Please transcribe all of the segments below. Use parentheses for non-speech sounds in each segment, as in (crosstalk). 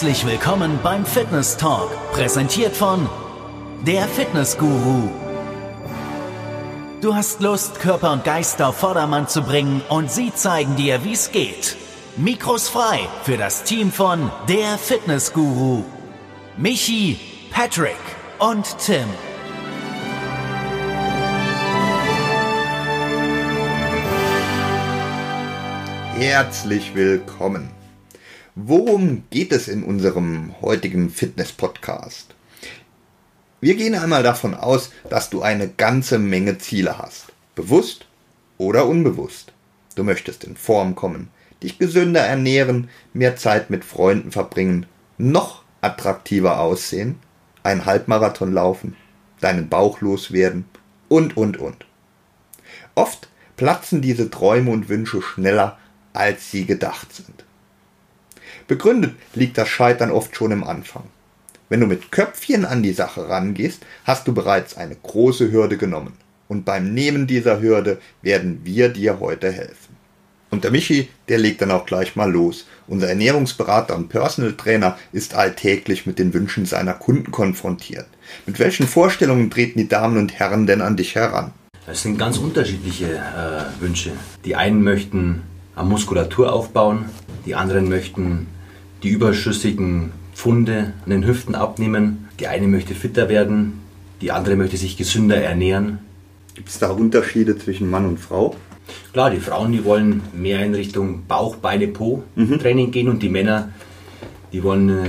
Herzlich willkommen beim Fitness Talk, präsentiert von der Fitness Guru. Du hast Lust, Körper und Geist auf Vordermann zu bringen und sie zeigen dir, wie es geht. Mikros frei für das Team von der Fitness Guru. Michi, Patrick und Tim. Herzlich willkommen. Worum geht es in unserem heutigen Fitness-Podcast? Wir gehen einmal davon aus, dass du eine ganze Menge Ziele hast. Bewusst oder unbewusst. Du möchtest in Form kommen, dich gesünder ernähren, mehr Zeit mit Freunden verbringen, noch attraktiver aussehen, einen Halbmarathon laufen, deinen Bauch loswerden und, und, und. Oft platzen diese Träume und Wünsche schneller, als sie gedacht sind. Begründet liegt das Scheitern oft schon im Anfang. Wenn du mit Köpfchen an die Sache rangehst, hast du bereits eine große Hürde genommen. Und beim Nehmen dieser Hürde werden wir dir heute helfen. Und der Michi, der legt dann auch gleich mal los. Unser Ernährungsberater und Personal Trainer ist alltäglich mit den Wünschen seiner Kunden konfrontiert. Mit welchen Vorstellungen treten die Damen und Herren denn an dich heran? Das sind ganz unterschiedliche äh, Wünsche. Die einen möchten an Muskulatur aufbauen, die anderen möchten die überschüssigen Pfunde an den Hüften abnehmen. Die eine möchte fitter werden, die andere möchte sich gesünder ernähren. Gibt es da Unterschiede zwischen Mann und Frau? Klar, die Frauen, die wollen mehr in Richtung Bauch, Beine, Po mhm. Training gehen und die Männer, die wollen äh,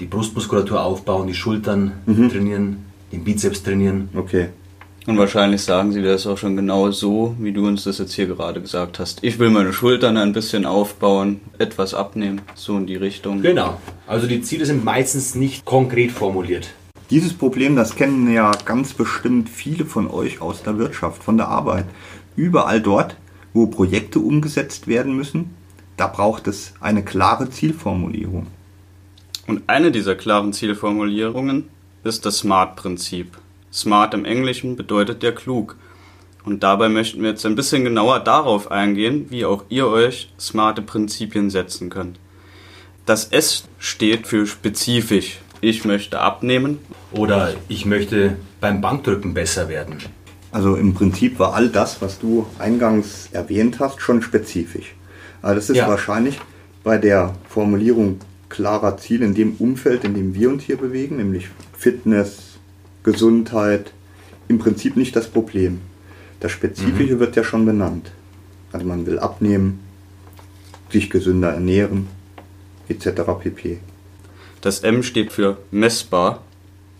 die Brustmuskulatur aufbauen, die Schultern mhm. trainieren, den Bizeps trainieren. Okay. Und wahrscheinlich sagen sie das auch schon genau so, wie du uns das jetzt hier gerade gesagt hast. Ich will meine Schultern ein bisschen aufbauen, etwas abnehmen, so in die Richtung. Genau. Also die Ziele sind meistens nicht konkret formuliert. Dieses Problem, das kennen ja ganz bestimmt viele von euch aus der Wirtschaft, von der Arbeit. Überall dort, wo Projekte umgesetzt werden müssen, da braucht es eine klare Zielformulierung. Und eine dieser klaren Zielformulierungen ist das SMART-Prinzip. Smart im Englischen bedeutet ja klug. Und dabei möchten wir jetzt ein bisschen genauer darauf eingehen, wie auch ihr euch smarte Prinzipien setzen könnt. Das S steht für spezifisch. Ich möchte abnehmen. Oder ich möchte beim Bankdrücken besser werden. Also im Prinzip war all das, was du eingangs erwähnt hast, schon spezifisch. Also das ist ja. wahrscheinlich bei der Formulierung klarer Ziele in dem Umfeld, in dem wir uns hier bewegen, nämlich Fitness, Gesundheit im Prinzip nicht das Problem. Das Spezifische mhm. wird ja schon benannt. Also man will abnehmen, sich gesünder ernähren, etc. pp. Das M steht für messbar,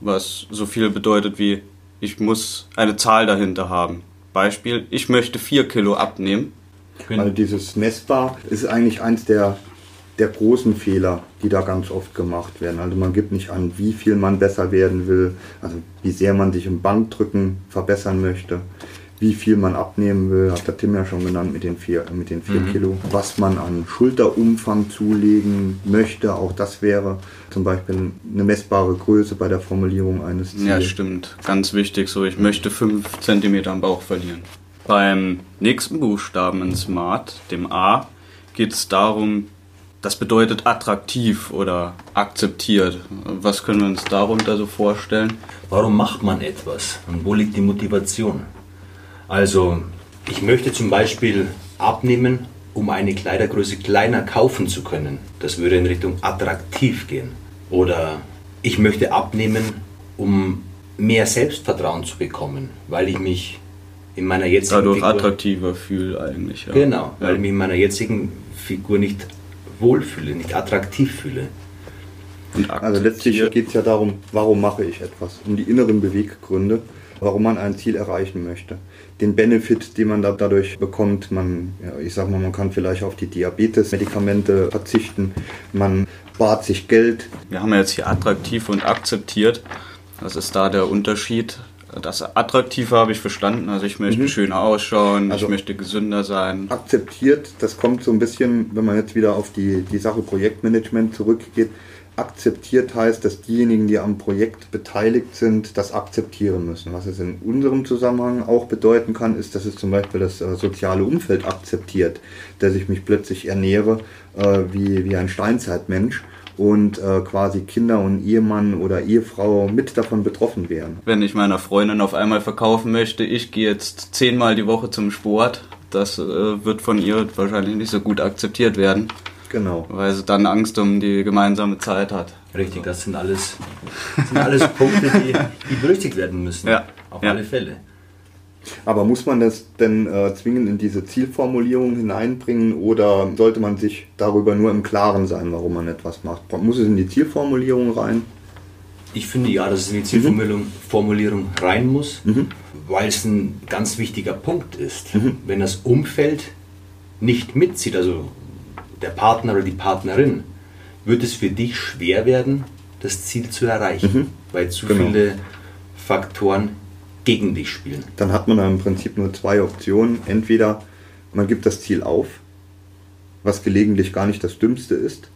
was so viel bedeutet wie ich muss eine Zahl dahinter haben. Beispiel, ich möchte 4 Kilo abnehmen. Also dieses messbar ist eigentlich eins der der großen Fehler, die da ganz oft gemacht werden. Also man gibt nicht an, wie viel man besser werden will, also wie sehr man sich im Bankdrücken verbessern möchte, wie viel man abnehmen will, hat der Tim ja schon genannt mit den vier, mit den vier mhm. Kilo, was man an Schulterumfang zulegen möchte, auch das wäre zum Beispiel eine messbare Größe bei der Formulierung eines Ziels. Ja, stimmt. Ganz wichtig so, ich möchte fünf Zentimeter am Bauch verlieren. Beim nächsten Buchstaben in Smart, dem A, geht es darum, das bedeutet attraktiv oder akzeptiert. Was können wir uns darunter so vorstellen? Warum macht man etwas und wo liegt die Motivation? Also, ich möchte zum Beispiel abnehmen, um eine Kleidergröße kleiner kaufen zu können. Das würde in Richtung attraktiv gehen. Oder ich möchte abnehmen, um mehr Selbstvertrauen zu bekommen, weil ich mich in meiner jetzigen Dadurch Figur attraktiver fühle eigentlich. Ja. Genau, weil ja. ich mich in meiner jetzigen Figur nicht wohlfühle, nicht attraktiv fühle. Also letztlich geht es ja darum, warum mache ich etwas? Um die inneren Beweggründe, warum man ein Ziel erreichen möchte. Den Benefit, den man da dadurch bekommt, man, ja, ich sag mal, man kann vielleicht auf die Diabetes-Medikamente verzichten, man spart sich Geld. Wir haben ja jetzt hier attraktiv und akzeptiert. Was ist da der Unterschied? Das Attraktive habe ich verstanden. Also ich möchte mhm. schöner ausschauen, also ich möchte gesünder sein. Akzeptiert, das kommt so ein bisschen, wenn man jetzt wieder auf die, die Sache Projektmanagement zurückgeht. Akzeptiert heißt, dass diejenigen, die am Projekt beteiligt sind, das akzeptieren müssen. Was es in unserem Zusammenhang auch bedeuten kann, ist, dass es zum Beispiel das äh, soziale Umfeld akzeptiert, dass ich mich plötzlich ernähre äh, wie, wie ein Steinzeitmensch und äh, quasi Kinder und Ehemann oder Ehefrau mit davon betroffen wären. Wenn ich meiner Freundin auf einmal verkaufen möchte, ich gehe jetzt zehnmal die Woche zum Sport, das äh, wird von ihr wahrscheinlich nicht so gut akzeptiert werden. Genau. Weil sie dann Angst um die gemeinsame Zeit hat. Richtig, das sind alles, das sind alles Punkte, die, die berücksichtigt werden müssen. Ja. Auf Ja. alle Fälle. Aber muss man das denn äh, zwingend in diese Zielformulierung hineinbringen oder sollte man sich darüber nur im Klaren sein, warum man etwas macht? Muss es in die Zielformulierung rein? Ich finde ja, dass es in die Zielformulierung Formulierung rein muss, weil es ein ganz wichtiger Punkt ist. Wenn das Umfeld nicht mitzieht, also der Partner oder die Partnerin, wird es für dich schwer werden, das Ziel zu erreichen, weil zu Genau. viele Faktoren gegen dich spielen. Dann hat man da im Prinzip nur zwei Optionen. Entweder man gibt das Ziel auf, was gelegentlich gar nicht das Dümmste ist,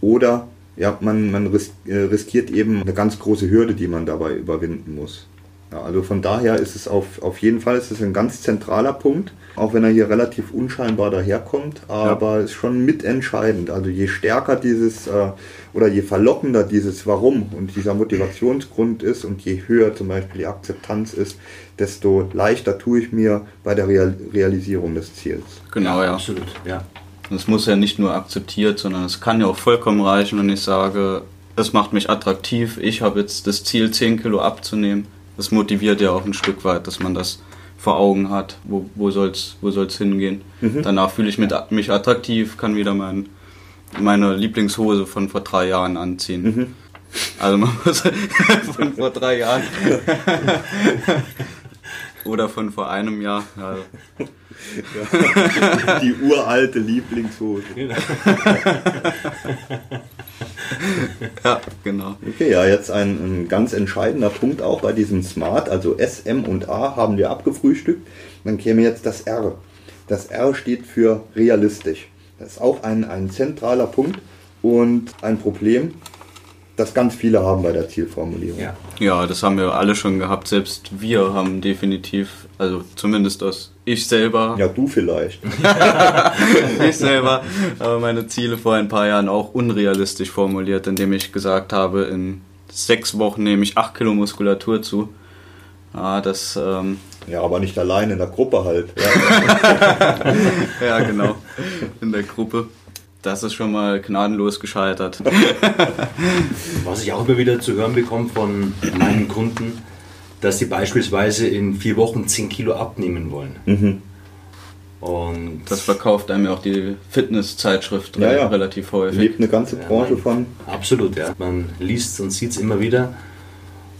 oder ja, man, man äh, riskiert eben eine ganz große Hürde, die man dabei überwinden muss. Ja, also von daher ist es auf, auf jeden Fall ist es ein ganz zentraler Punkt, auch wenn er hier relativ unscheinbar daherkommt, aber ist schon mitentscheidend. Also je stärker dieses äh, oder je verlockender dieses Warum und dieser Motivationsgrund ist und je höher zum Beispiel die Akzeptanz ist, desto leichter tue ich mir bei der Real Realisierung des Ziels. Genau, ja. Absolut, ja. Es muss ja nicht nur akzeptiert, sondern es kann ja auch vollkommen reichen, wenn ich sage, es macht mich attraktiv, ich habe jetzt das Ziel, 10 Kilo abzunehmen. Das motiviert ja auch ein Stück weit, dass man das vor Augen hat, wo, wo soll es wo soll's hingehen. Danach fühle ich mit, mich attraktiv, kann wieder mein, meine Lieblingshose von vor drei Jahren anziehen. Also man muss (laughs) von vor drei Jahren (laughs) oder von vor einem Jahr. Also (laughs) Die uralte Lieblingshose. (laughs) Ja, genau. Okay, ja, jetzt ein, ein ganz entscheidender Punkt auch bei diesem Smart, also S, M und A haben wir abgefrühstückt. Dann käme jetzt das R. Das R steht für realistisch. Das ist auch ein, ein zentraler Punkt und ein Problem, das ganz viele haben bei der Zielformulierung. ja. Ja, das haben wir alle schon gehabt. Selbst wir haben definitiv, also zumindest aus ich selber, Ja, du vielleicht. (laughs) ich selber habe meine Ziele vor ein paar Jahren auch unrealistisch formuliert, indem ich gesagt habe, in sechs Wochen nehme ich acht Kilo Muskulatur zu. Ja, das, ähm, Ja, aber nicht allein in der Gruppe halt. (laughs) Ja, ja genau, in der Gruppe. Das ist schon mal gnadenlos gescheitert. (laughs) Was ich auch immer wieder zu hören bekomme von meinen Kunden, dass sie beispielsweise in vier Wochen 10 Kilo abnehmen wollen. Und Das verkauft einem ja auch die Fitnesszeitschrift Ja, ja. relativ häufig. lebt eine ganze Ja, Branche mein- von. Absolut, ja. Man liest und sieht es immer wieder.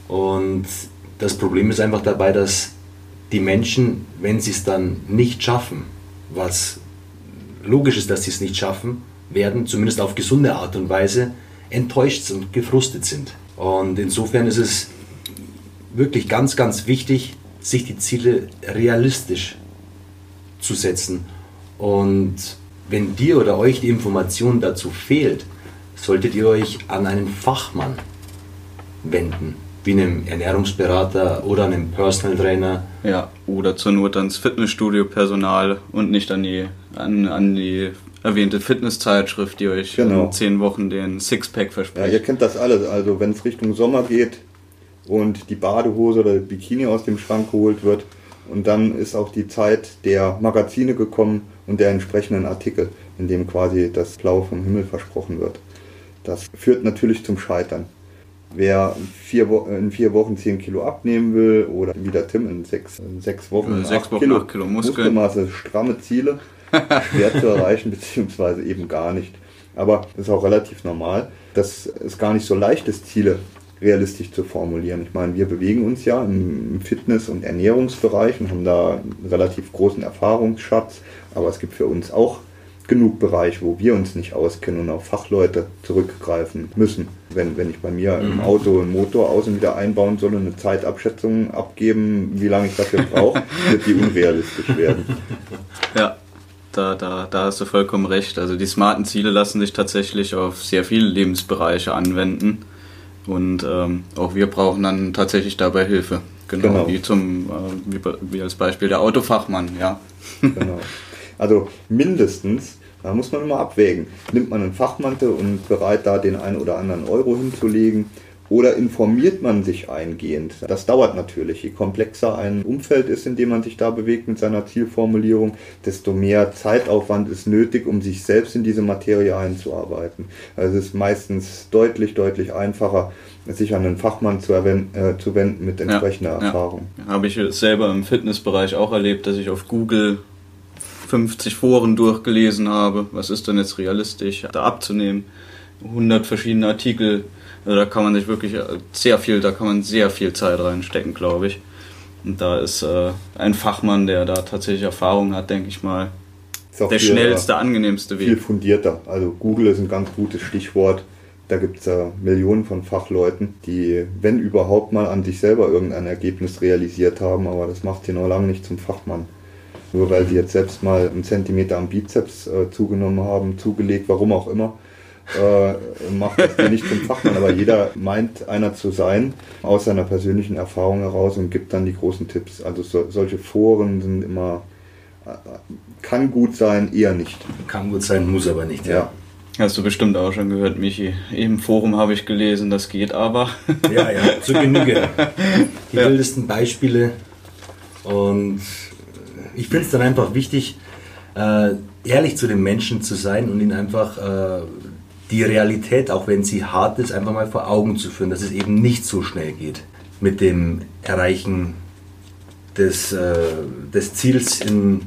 Und das Problem ist einfach dabei, dass die Menschen, wenn sie es dann nicht schaffen, was logisch ist, dass sie es nicht schaffen, werden, zumindest auf gesunde Art und Weise, enttäuscht und gefrustet sind. Und insofern ist es wirklich ganz, ganz wichtig, sich die Ziele realistisch zu setzen. Und wenn dir oder euch die Information dazu fehlt, solltet ihr euch an einen Fachmann wenden, wie einem Ernährungsberater oder einem Personal Trainer. Ja, oder zur Not ans Fitnessstudio-Personal und nicht an die, an, an die erwähnte Fitnesszeitschrift, die euch Genau. in zehn Wochen den Sixpack Ja, verspricht. ihr kennt das alles. Also wenn es Richtung Sommer geht und die Badehose oder der Bikini aus dem Schrank geholt wird und dann ist auch die Zeit der Magazine gekommen und der entsprechenden Artikel, in dem quasi das Blau vom Himmel versprochen wird. Das führt natürlich zum Scheitern. Wer vier in vier Wochen 10 Kilo abnehmen will oder wie der Tim in sechs, in sechs Wochen, Äh, sechs acht Wochen acht Kilo Muskeln. Muskelmasse, stramme Ziele, (laughs) schwer zu erreichen, beziehungsweise eben gar nicht. Aber das ist auch relativ normal, dass es gar nicht so leicht ist, Ziele realistisch zu formulieren. Ich meine, wir bewegen uns ja im Fitness- und Ernährungsbereich und haben da einen relativ großen Erfahrungsschatz, aber es gibt für uns auch genug Bereich, wo wir uns nicht auskennen und auf Fachleute zurückgreifen müssen. Wenn, wenn ich bei mir im Auto einen Motor aus und wieder einbauen soll und eine Zeitabschätzung abgeben, wie lange ich dafür brauche, (laughs) wird die unrealistisch werden. Ja, da, da, da hast du vollkommen recht. Also die smarten Ziele lassen sich tatsächlich auf sehr viele Lebensbereiche anwenden. Und ähm, auch wir brauchen dann tatsächlich dabei Hilfe. Genau, Genau. wie zum äh, wie, wie als Beispiel der Autofachmann, ja. Genau. Also mindestens Da muss man immer abwägen. Nimmt man einen Fachmantel und bereit da den einen oder anderen Euro hinzulegen oder informiert man sich eingehend? Das dauert natürlich. Je komplexer ein Umfeld ist, in dem man sich da bewegt mit seiner Zielformulierung, desto mehr Zeitaufwand ist nötig, um sich selbst in diese Materie einzuarbeiten. Also es ist meistens deutlich, deutlich einfacher, sich an einen Fachmann zu, äh, zu wenden mit entsprechender ja, Erfahrung. Ja. Habe ich selber im Fitnessbereich auch erlebt, dass ich auf Google 50 Foren durchgelesen habe. Was ist denn jetzt realistisch da abzunehmen? 100 verschiedene Artikel also da kann man sich wirklich äh, sehr viel, da kann man sehr viel Zeit reinstecken, glaube ich. Und da ist äh, ein Fachmann, der da tatsächlich Erfahrung hat, denke ich mal, der schnellste, angenehmste Weg. Viel fundierter. Also Google ist ein ganz gutes Stichwort. Da gibt es äh, Millionen von Fachleuten, die, wenn überhaupt mal an sich selber irgendein Ergebnis realisiert haben, aber das macht sie noch lange nicht zum Fachmann. Nur weil sie jetzt selbst mal einen Zentimeter am Bizeps äh, zugenommen haben, zugelegt, warum auch immer, äh, macht das nicht zum Fachmann, aber jeder meint einer zu sein aus seiner persönlichen Erfahrung heraus und gibt dann die großen Tipps. Also so, solche Foren sind immer, äh, kann gut sein, eher nicht. Kann gut sein, muss aber nicht, ja. ja. Hast du bestimmt auch schon gehört, Michi. Im Forum habe ich gelesen, das geht aber. Ja, ja, zu Genüge. Die ja. wildesten Beispiele. Und ich finde es dann einfach wichtig, äh, ehrlich zu den Menschen zu sein und ihnen einfach äh, die Realität, auch wenn sie hart ist, einfach mal vor Augen zu führen, dass es eben nicht so schnell geht mit dem Erreichen des, äh, des Ziels in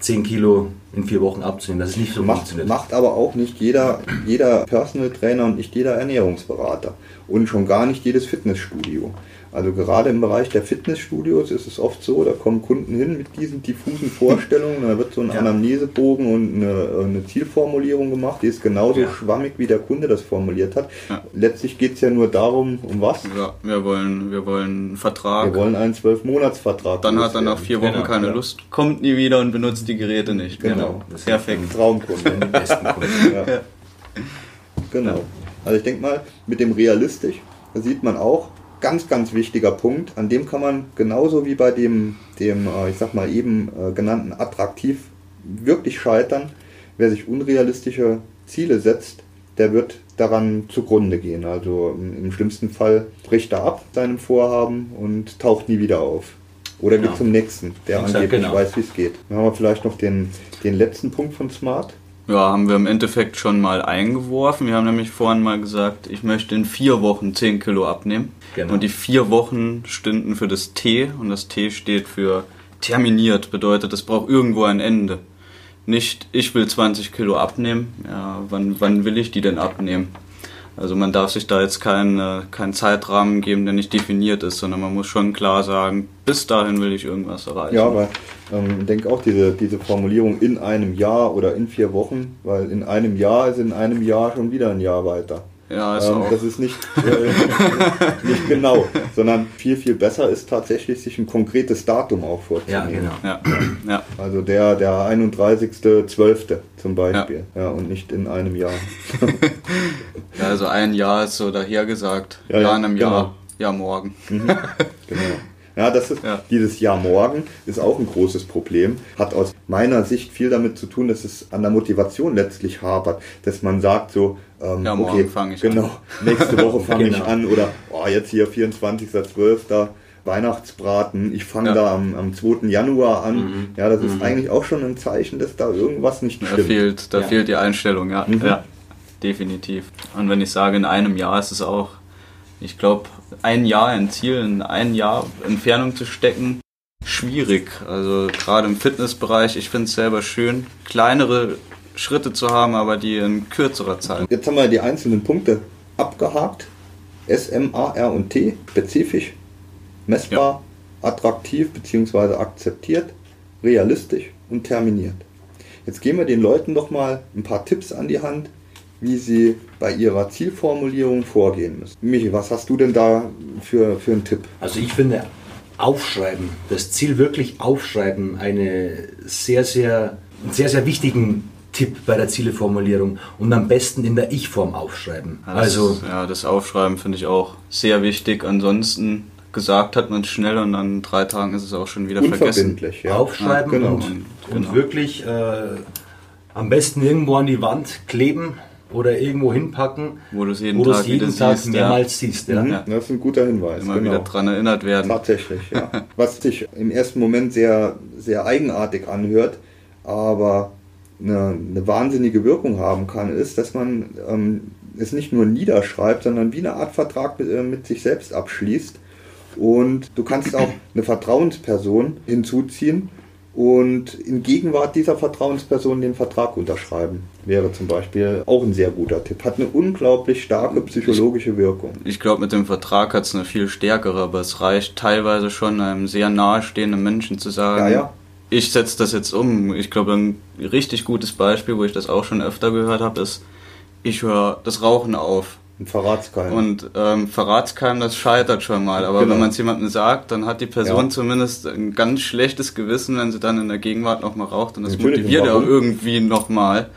10 Kilo in vier Wochen abzunehmen. Das ist nicht so macht, funktioniert. Macht aber auch nicht jeder, jeder Personal Trainer und nicht jeder Ernährungsberater und schon gar nicht jedes Fitnessstudio. Also gerade im Bereich der Fitnessstudios ist es oft so, da kommen Kunden hin mit diesen diffusen Vorstellungen, da wird so ein ja. Anamnesebogen und eine, eine, Zielformulierung gemacht, die ist genauso ja. schwammig, wie der Kunde das formuliert hat. Ja. Letztlich geht es ja nur darum, um was? Ja, wir wollen, wir wollen einen Vertrag. Wir wollen einen Zwölf-Monats-Vertrag. Dann hat er nach vier Wochen genau, keine Lust, kommt nie wieder und benutzt die Geräte nicht. Genau, genau. perfekt. Traumkunde. Die (laughs) besten Kunden. Genau. Also ich denke mal, mit dem realistisch, da sieht man auch, ganz, ganz wichtiger Punkt. An dem kann man genauso wie bei dem, dem äh, ich sag mal, eben äh, genannten attraktiv wirklich scheitern. Wer sich unrealistische Ziele setzt, der wird daran zugrunde gehen. Also im schlimmsten Fall bricht er ab seinem Vorhaben und taucht nie wieder auf. Oder genau. geht zum nächsten, der Exakt, angeblich genau. weiß, wie es geht. Dann haben wir vielleicht noch den, den letzten Punkt von Smart. Ja, haben wir im Endeffekt schon mal eingeworfen. Wir haben nämlich vorhin mal gesagt, ich möchte in vier Wochen 10 Kilo abnehmen. Genau. Und die vier Wochen stünden für das T und das T steht für terminiert, bedeutet, es braucht irgendwo ein Ende. Nicht, ich will 20 Kilo abnehmen, ja, wann, wann will ich die denn abnehmen? Also man darf sich da jetzt keinen, äh, keinen Zeitrahmen geben, der nicht definiert ist, sondern man muss schon klar sagen, bis dahin will ich irgendwas erreichen. Ja, aber ähm, ich denke auch diese, diese Formulierung in einem Jahr oder in vier Wochen, weil in einem Jahr ist in einem Jahr schon wieder ein Jahr weiter. Ja, ist ähm, das ist nicht, äh, nicht genau, sondern viel, viel besser ist tatsächlich, sich ein konkretes Datum auch vorzunehmen. Ja, genau. Ja. Ja. Also der, der 31.12. zum Beispiel. Ja. ja. und nicht in einem Jahr. ja, also ein Jahr ist so dahergesagt. Ja, ja in einem genau. Jahr. Ja, morgen. Mhm. Genau. Ja, das ist ja. dieses Jahr morgen ist auch ein großes Problem. Hat aus meiner Sicht viel damit zu tun, dass es an der Motivation letztlich hapert, dass man sagt so, ähm, ja, okay, fange ich genau, an. nächste Woche fange (laughs) genau. ich an oder oh, jetzt hier 24.12. Weihnachtsbraten, ich fange ja. da am, am 2. Januar an. Mhm. Ja, das ist mhm. eigentlich auch schon ein Zeichen, dass da irgendwas nicht stimmt. Da fehlt, da ja. fehlt die Einstellung, ja. Mhm. ja. Definitiv. Und wenn ich sage, in einem Jahr ist es auch ich glaube, ein Jahr ein Ziel, in ein Jahr Entfernung zu stecken, schwierig. Also gerade im Fitnessbereich, ich finde es selber schön, kleinere Schritte zu haben, aber die in kürzerer Zeit. Jetzt haben wir die einzelnen Punkte abgehakt. S, M, A, R und T, spezifisch, messbar, ja. attraktiv bzw. akzeptiert, realistisch und terminiert. Jetzt geben wir den Leuten doch mal ein paar Tipps an die Hand, wie sie bei ihrer Zielformulierung vorgehen müssen. Michi, was hast du denn da für, für einen Tipp? Also ich finde aufschreiben, das Ziel wirklich aufschreiben, eine sehr, sehr, einen sehr, sehr wichtigen Tipp bei der Zieleformulierung und am besten in der Ich-Form aufschreiben. Ja, also ja, das Aufschreiben finde ich auch sehr wichtig. Ansonsten gesagt hat man es schnell und dann in drei Tagen ist es auch schon wieder vergessen. Ja. Aufschreiben ja, genau. und, und, genau. wirklich äh, Am besten irgendwo an die Wand kleben oder irgendwo hinpacken, Wo du es jeden Tag jeden Tag siehst, ja. mehrmals siehst. Ja. Mhm, Das ist ein guter Hinweis. Immer genau. wieder dran erinnert werden. Tatsächlich, ja. (laughs) Was sich im ersten Moment sehr, sehr eigenartig anhört, aber eine, eine wahnsinnige Wirkung haben kann, ist, dass man ähm, es nicht nur niederschreibt, sondern wie eine Art Vertrag mit, äh, mit sich selbst abschließt. Und du kannst auch eine Vertrauensperson hinzuziehen und in Gegenwart dieser Vertrauensperson den Vertrag unterschreiben. Wäre zum Beispiel auch ein sehr guter Tipp. Hat eine unglaublich starke psychologische Wirkung. Ich glaube, mit dem Vertrag hat es eine viel stärkere, aber es reicht teilweise schon einem sehr nahestehenden Menschen zu sagen, Ja, ja. Ich setze das jetzt um. Ich glaube, ein richtig gutes Beispiel, wo ich das auch schon öfter gehört habe, ist, ich höre das Rauchen auf. Ein Verratskeim. Und ähm, Verratskeim, das scheitert schon mal. Aber Genau. wenn man es jemandem sagt, dann hat die Person Ja. zumindest ein ganz schlechtes Gewissen, wenn sie dann in der Gegenwart nochmal raucht. Und das Natürlich, motiviert warum? irgendwie nochmal,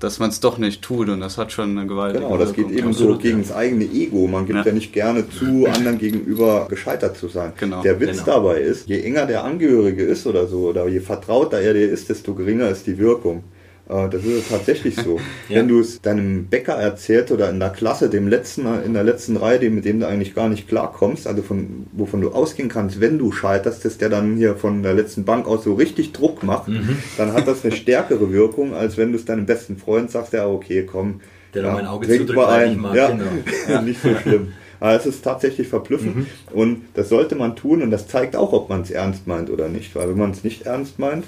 dass man es doch nicht tut. Und das hat schon eine gewaltige Genau, das geht eben so gegen ja. das eigene Ego. Man gibt ja, Ja. nicht gerne zu, (laughs) anderen gegenüber gescheitert zu sein. Genau. Der Witz Genau. dabei ist, je enger der Angehörige ist oder so, oder je vertrauter er dir ist, desto geringer ist die Wirkung. Äh, Das ist tatsächlich so. (laughs) Ja. Wenn du es deinem Bäcker erzählt oder in der Klasse, dem letzten, in der letzten Reihe, dem, mit dem du eigentlich gar nicht klarkommst, also von, wovon du ausgehen kannst, wenn du scheiterst, dass der dann hier von der letzten Bank aus so richtig Druck macht, Mhm. dann hat das eine (laughs) stärkere Wirkung, als wenn du es deinem besten Freund sagst, ja, okay, komm, Der ja, mein Auge zudrückt, mal weil ich mag, ja, genau. (laughs) nicht so schlimm. Aber es ist tatsächlich verblüffend Mhm. und das sollte man tun und das zeigt auch, ob man es ernst meint oder nicht. Weil wenn man es nicht ernst meint,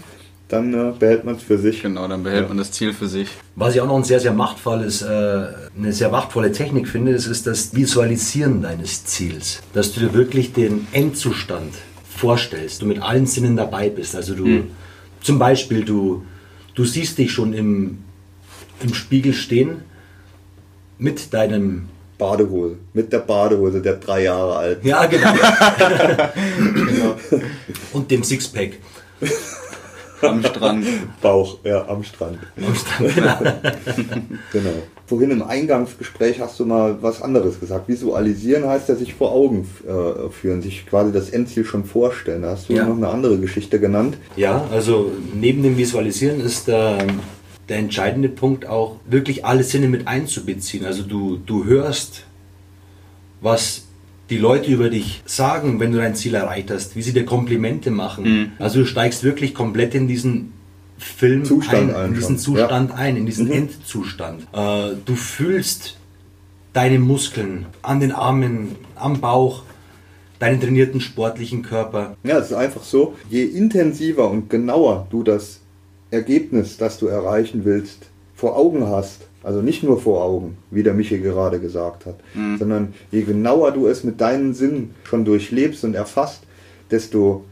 dann äh, behält man es für sich. Genau, dann behält Ja. man das Ziel für sich. Was ich auch noch ein sehr, sehr machtvolles, äh, eine sehr machtvolle Technik finde, das ist das Visualisieren deines Ziels. Dass du dir wirklich den Endzustand vorstellst, du mit allen Sinnen dabei bist. Also du, zum Beispiel, du, du siehst dich schon im, im Spiegel stehen mit deinem, Badehose. Mit der Badehose, der drei Jahre alt. ja genau, (laughs) und dem Sixpack. Am Strand. Bauch, ja, am Strand. Genau. (laughs) Genau. Vorhin im Eingangsgespräch hast du mal was anderes gesagt. Visualisieren heißt ja sich vor Augen äh, führen, sich quasi das Endziel schon vorstellen. Da hast du Ja. noch eine andere Geschichte genannt. Ja, also neben dem Visualisieren ist der, der entscheidende Punkt auch, wirklich alle Sinne mit einzubeziehen. Also du, du hörst, was die Leute über dich sagen, wenn du dein Ziel erreicht hast, wie sie dir Komplimente machen. Also du steigst wirklich komplett in diesen Film Zustand ein, ein in diesen Zustand ein, in diesen Endzustand. Äh, du fühlst deine Muskeln an den Armen, am Bauch, deinen trainierten sportlichen Körper. Ja, es ist einfach so, je intensiver und genauer du das Ergebnis, das du erreichen willst, vor Augen hast, also nicht nur vor Augen, wie der Michi gerade gesagt hat, sondern je genauer du es mit deinen Sinnen schon durchlebst und erfasst, desto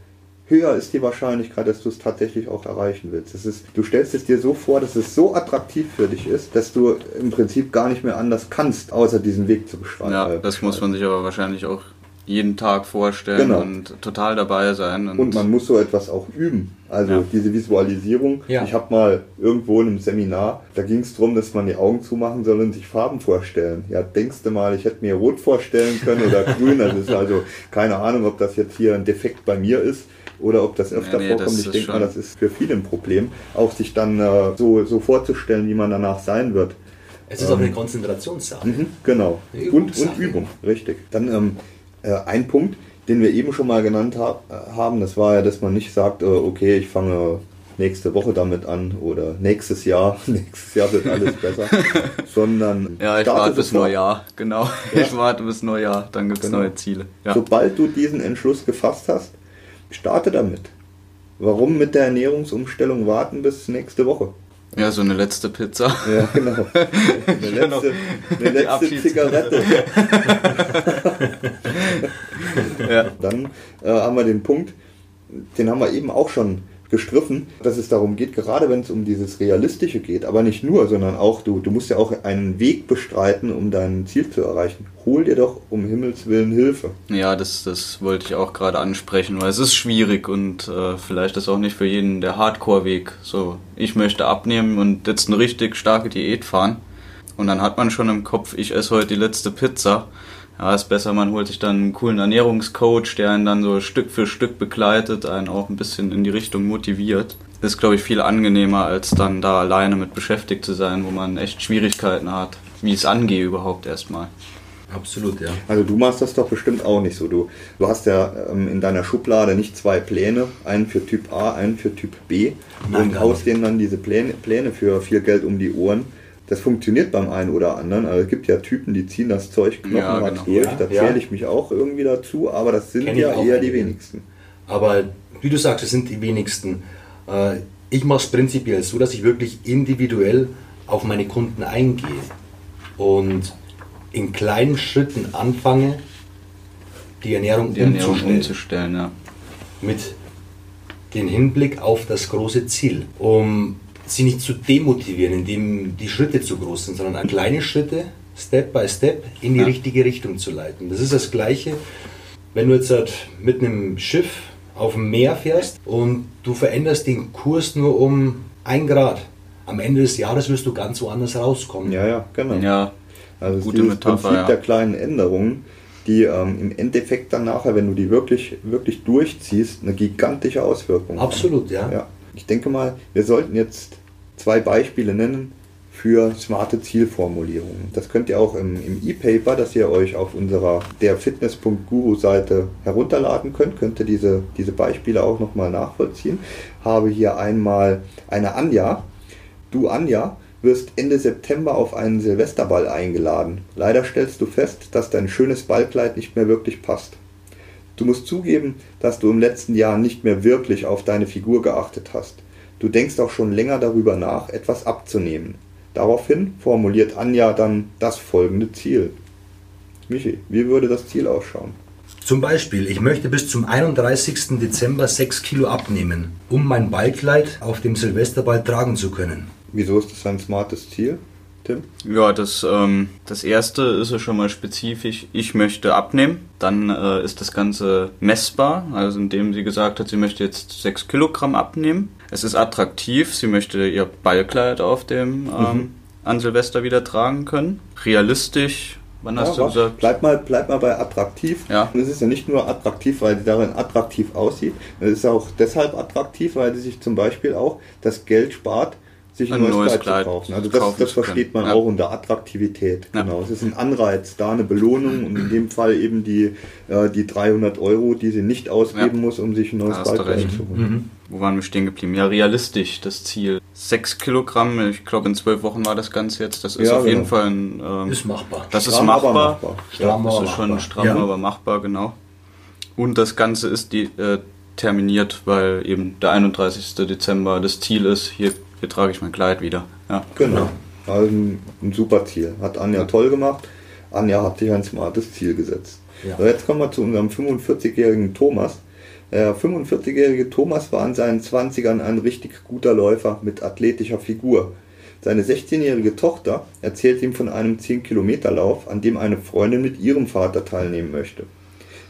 höher ist die Wahrscheinlichkeit, dass du es tatsächlich auch erreichen willst. Das ist, du stellst es dir so vor, dass es so attraktiv für dich ist, dass du im Prinzip gar nicht mehr anders kannst, außer diesen Weg zu beschreiben. Ja, das muss man sich aber wahrscheinlich auch jeden Tag vorstellen Genau. und total dabei sein. Und, Und man muss so etwas auch üben. Also Ja. diese Visualisierung. Ja. Ich habe mal irgendwo in einem Seminar, da ging es darum, dass man die Augen zumachen soll und sich Farben vorstellen. Ja, denkst du mal, ich hätte mir rot vorstellen können oder (laughs) grün. Also ist also keine Ahnung, ob das jetzt hier ein Defekt bei mir ist oder ob das öfter Nee, nee, das vorkommt. Ich denke mal, das ist für viele ein Problem, auch sich dann äh, so, so vorzustellen, wie man danach sein wird. Es ist auch eine Konzentrationssache. Mhm, genau. Eine Und, und. Übung, richtig. Dann ähm, äh, ein Punkt, den wir eben schon mal genannt hab, äh, haben, das war ja, dass man nicht sagt, äh, okay, ich fange nächste Woche damit an oder nächstes Jahr, (laughs) nächstes Jahr wird alles besser, (laughs) sondern ja, ich warte bis. Neujahr, genau. (laughs) Ich warte bis Neujahr, dann gibt es Genau. neue Ziele. Ja. Sobald du diesen Entschluss gefasst hast, starte damit. Warum mit der Ernährungsumstellung warten bis nächste Woche? Ja, so eine letzte Pizza. Ja, genau. Eine Genau. letzte, eine letzte Zigarette. (laughs) ja. Dann äh, haben wir den Punkt, den haben wir eben auch schon gestriffen, dass es darum geht, gerade wenn es um dieses Realistische geht, aber nicht nur, sondern auch, du, du musst ja auch einen Weg bestreiten, um dein Ziel zu erreichen. Hol dir doch um Himmels Willen Hilfe. Ja, das, das wollte ich auch gerade ansprechen, weil es ist schwierig und äh, vielleicht ist auch nicht für jeden der Hardcore-Weg. So, ich möchte abnehmen und jetzt eine richtig starke Diät fahren. Und dann hat man schon im Kopf, ich esse heute die letzte Pizza. Ja, ist besser, man holt sich dann einen coolen Ernährungscoach, der einen dann so Stück für Stück begleitet, einen auch ein bisschen in die Richtung motiviert. Ist, glaube ich, viel angenehmer, als dann da alleine mit beschäftigt zu sein, wo man echt Schwierigkeiten hat, wie es angeht überhaupt erstmal. Absolut, ja. Also du machst das doch bestimmt auch nicht so. Du, du hast ja ähm, in deiner Schublade nicht zwei Pläne, einen für Typ A, einen für Typ B Nein, und haust denen dann diese Pläne, Pläne für viel Geld um die Ohren. Das funktioniert beim einen oder anderen. Also es gibt ja Typen, die ziehen das Zeug knochenhart genau. durch. Ja, da ja. zähle ich mich auch irgendwie dazu, aber das sind Kenn ja eher die wenigsten. Aber wie du sagst, es sind die wenigsten. Äh, Ich mache es prinzipiell so, dass ich wirklich individuell auf meine Kunden eingehe und in kleinen Schritten anfange, die Ernährung, Die Ernährung umzustellen. umzustellen, ja. mit dem Hinblick auf das große Ziel, um sie nicht zu demotivieren, indem die Schritte zu groß sind, sondern kleine Schritte, Step by Step, in die Ja. richtige Richtung zu leiten. Das ist das Gleiche, wenn du jetzt halt mit einem Schiff auf dem Meer fährst und du veränderst den Kurs nur um ein Grad. Am Ende des Jahres wirst du ganz woanders rauskommen. Ja, ja, genau. Ja, Also Gute Metapher, Prinzip ja. der kleinen Änderungen, die ähm, im Endeffekt dann nachher, wenn du die wirklich, wirklich durchziehst, eine gigantische Auswirkung haben. Absolut, ja. Ja. Ich denke mal, wir sollten jetzt zwei Beispiele nennen für smarte Zielformulierungen. Das könnt ihr auch im, im E-Paper, das ihr euch auf unserer der Fitness.guru-Seite herunterladen könnt, könnt ihr diese, diese Beispiele auch nochmal nachvollziehen. Habe hier einmal eine Anja. Du Anja wirst Ende September auf einen Silvesterball eingeladen. Leider stellst du fest, dass dein schönes Ballkleid nicht mehr wirklich passt. Du musst zugeben, dass du im letzten Jahr nicht mehr wirklich auf deine Figur geachtet hast. Du denkst auch schon länger darüber nach, etwas abzunehmen. Daraufhin formuliert Anja dann das folgende Ziel. Michi, wie würde das Ziel ausschauen? Zum Beispiel, ich möchte bis zum 31. Dezember 6 Kilo abnehmen, um mein Ballkleid auf dem Silvesterball tragen zu können. Wieso ist das ein smartes Ziel, Tim? Ja, das, ähm, das erste ist ja schon mal spezifisch, ich möchte abnehmen. Dann äh, ist das Ganze messbar, also indem sie gesagt hat, sie möchte jetzt 6 Kilogramm abnehmen. Es ist attraktiv, sie möchte ihr Ballkleid auf dem ähm, an Silvester wieder tragen können. Realistisch, wann hast Ja, du gesagt? Bleib mal, bleib mal bei attraktiv. Ja. Und es ist ja nicht nur attraktiv, weil sie darin attraktiv aussieht. Es ist auch deshalb attraktiv, weil sie sich zum Beispiel auch das Geld spart, sich ein, Ein neues, neues Kleid, Kleid zu kaufen. Also das, kaufen das versteht man Ja. auch unter Attraktivität. Ja. Genau. Es ist ein Anreiz, da eine Belohnung und in dem Fall eben die, äh, die 300 Euro, die sie nicht ausgeben Ja. muss, um sich ein neues hast recht. zu holen. Wo waren wir stehen geblieben? Ja, realistisch, das Ziel. 6 Kilogramm, ich glaube in 12 Wochen war das Ganze jetzt. Das ist Ja, auf jeden genau. Fall ein... Ähm, Ist machbar. das ist Stramm, aber machbar. machbar. Stramm, das aber ist schon machbar. stramm, Ja. aber machbar, genau. Und das Ganze ist die, äh, terminiert, weil eben der 31. Dezember das Ziel ist, hier, hier trage ich mein Kleid wieder. Ja. Genau. Also ein, ein super Ziel. Hat Anja toll gemacht. Anja hat sich ein smartes Ziel gesetzt. Ja. So, jetzt kommen wir zu unserem 45-jährigen Thomas. Der 45-jährige Thomas war in seinen 20ern ein richtig guter Läufer mit athletischer Figur. Seine 16-jährige Tochter erzählt ihm von einem 10-Kilometer-Lauf, an dem eine Freundin mit ihrem Vater teilnehmen möchte.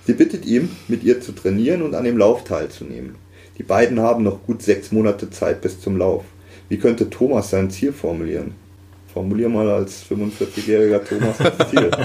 Sie bittet ihn, mit ihr zu trainieren und an dem Lauf teilzunehmen. Die beiden haben noch gut sechs Monate Zeit bis zum Lauf. Wie könnte Thomas sein Ziel formulieren? Formulier mal als 45-jähriger Thomas das Ziel. (laughs)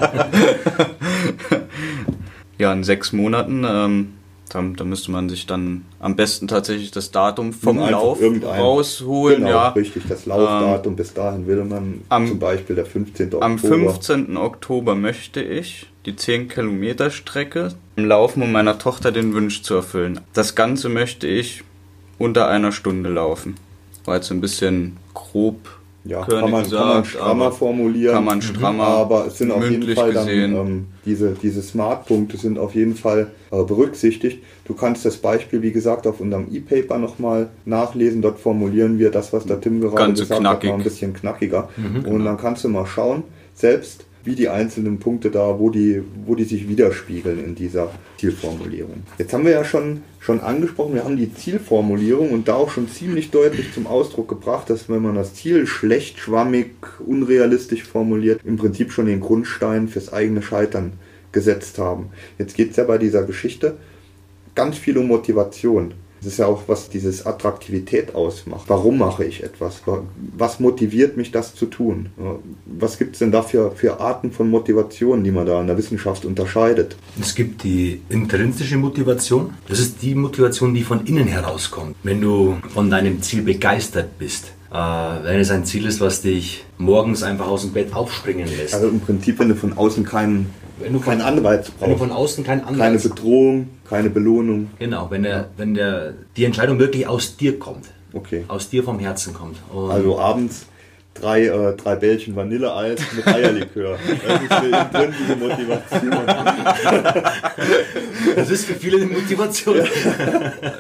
Ja, in sechs Monaten, ähm, da, da müsste man sich dann am besten tatsächlich das Datum vom einfach Lauf rausholen. Genau, ja. richtig. Das Laufdatum, bis dahin will man am- zum Beispiel der 15. Oktober. Am 15. Oktober möchte ich die 10 Kilometer Strecke laufen, um meiner Tochter den Wunsch zu erfüllen. Das Ganze möchte ich unter einer Stunde laufen. War jetzt ein bisschen grob. Ja, Körnig kann man, kann man gesagt, strammer aber formulieren. kann man strammer, Aber es sind auf jeden Fall dann, ähm, diese, diese Smart-Punkte sind auf jeden Fall äh, berücksichtigt. Du kannst das Beispiel, wie gesagt, auf unserem E-Paper nochmal nachlesen. Dort formulieren wir das, was der Tim gerade Ganz gesagt knackig. hat, noch ein bisschen knackiger. Mhm, Und genau. dann kannst du mal schauen, selbst wie die einzelnen Punkte da, wo die, wo die sich widerspiegeln in dieser Zielformulierung. Jetzt haben wir ja schon, schon angesprochen, wir haben die Zielformulierung und da auch schon ziemlich deutlich zum Ausdruck gebracht, dass wenn man das Ziel schlecht, schwammig, unrealistisch formuliert, im Prinzip schon den Grundstein fürs eigene Scheitern gesetzt haben. Jetzt geht es ja bei dieser Geschichte ganz viel um Motivation. Das ist ja auch, was dieses Attraktivität ausmacht. Warum mache ich etwas? Was motiviert mich, das zu tun? Was gibt es denn dafür für Arten von Motivation, die man da in der Wissenschaft unterscheidet? Es gibt die intrinsische Motivation. Das ist die Motivation, die von innen herauskommt. Wenn du von deinem Ziel begeistert bist, äh, wenn es ein Ziel ist, was dich morgens einfach aus dem Bett aufspringen lässt. Also im Prinzip, wenn du von außen keinen wenn du keinen Anreiz brauchst. Wenn du von außen keinen Anreiz Keine Bedrohung, keine Belohnung. Genau, wenn, der, wenn der, die Entscheidung wirklich aus dir kommt. Okay. Aus dir vom Herzen kommt. Und also abends drei, äh, drei Bällchen Vanilleeis mit Eierlikör. (laughs) Das ist eine intrinsische Motivation. (laughs) Das ist für viele eine Motivation.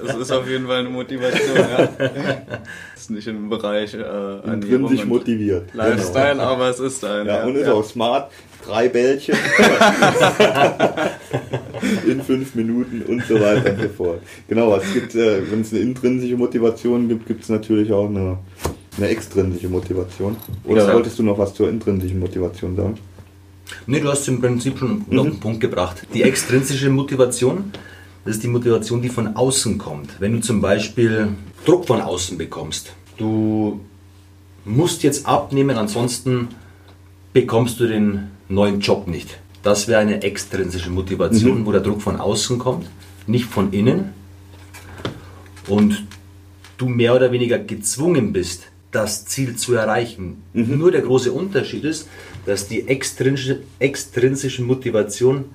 Das ist auf jeden Fall eine Motivation, ja. Das ist nicht im Bereich äh, Intrinsisch motiviert. Lifestyle, genau. aber es ist ein. Ja, ja. und ist ja. auch smart. Drei Bällchen (laughs) in fünf Minuten und so weiter und so fort. Genau, es gibt, äh, wenn es eine intrinsische Motivation gibt, gibt es natürlich auch eine eine extrinsische Motivation. Oder Exakt. wolltest du noch was zur intrinsischen Motivation sagen? Nee, du hast im Prinzip schon mhm. noch einen Punkt gebracht. Die extrinsische Motivation, das ist die Motivation, die von außen kommt. Wenn du zum Beispiel Druck von außen bekommst, du musst jetzt abnehmen, ansonsten bekommst du den neuen Job nicht. Das wäre eine extrinsische Motivation, mhm. wo der Druck von außen kommt, nicht von innen. Und du mehr oder weniger gezwungen bist, das Ziel zu erreichen. Mhm. Nur der große Unterschied ist, dass die extrinsische, extrinsische Motivation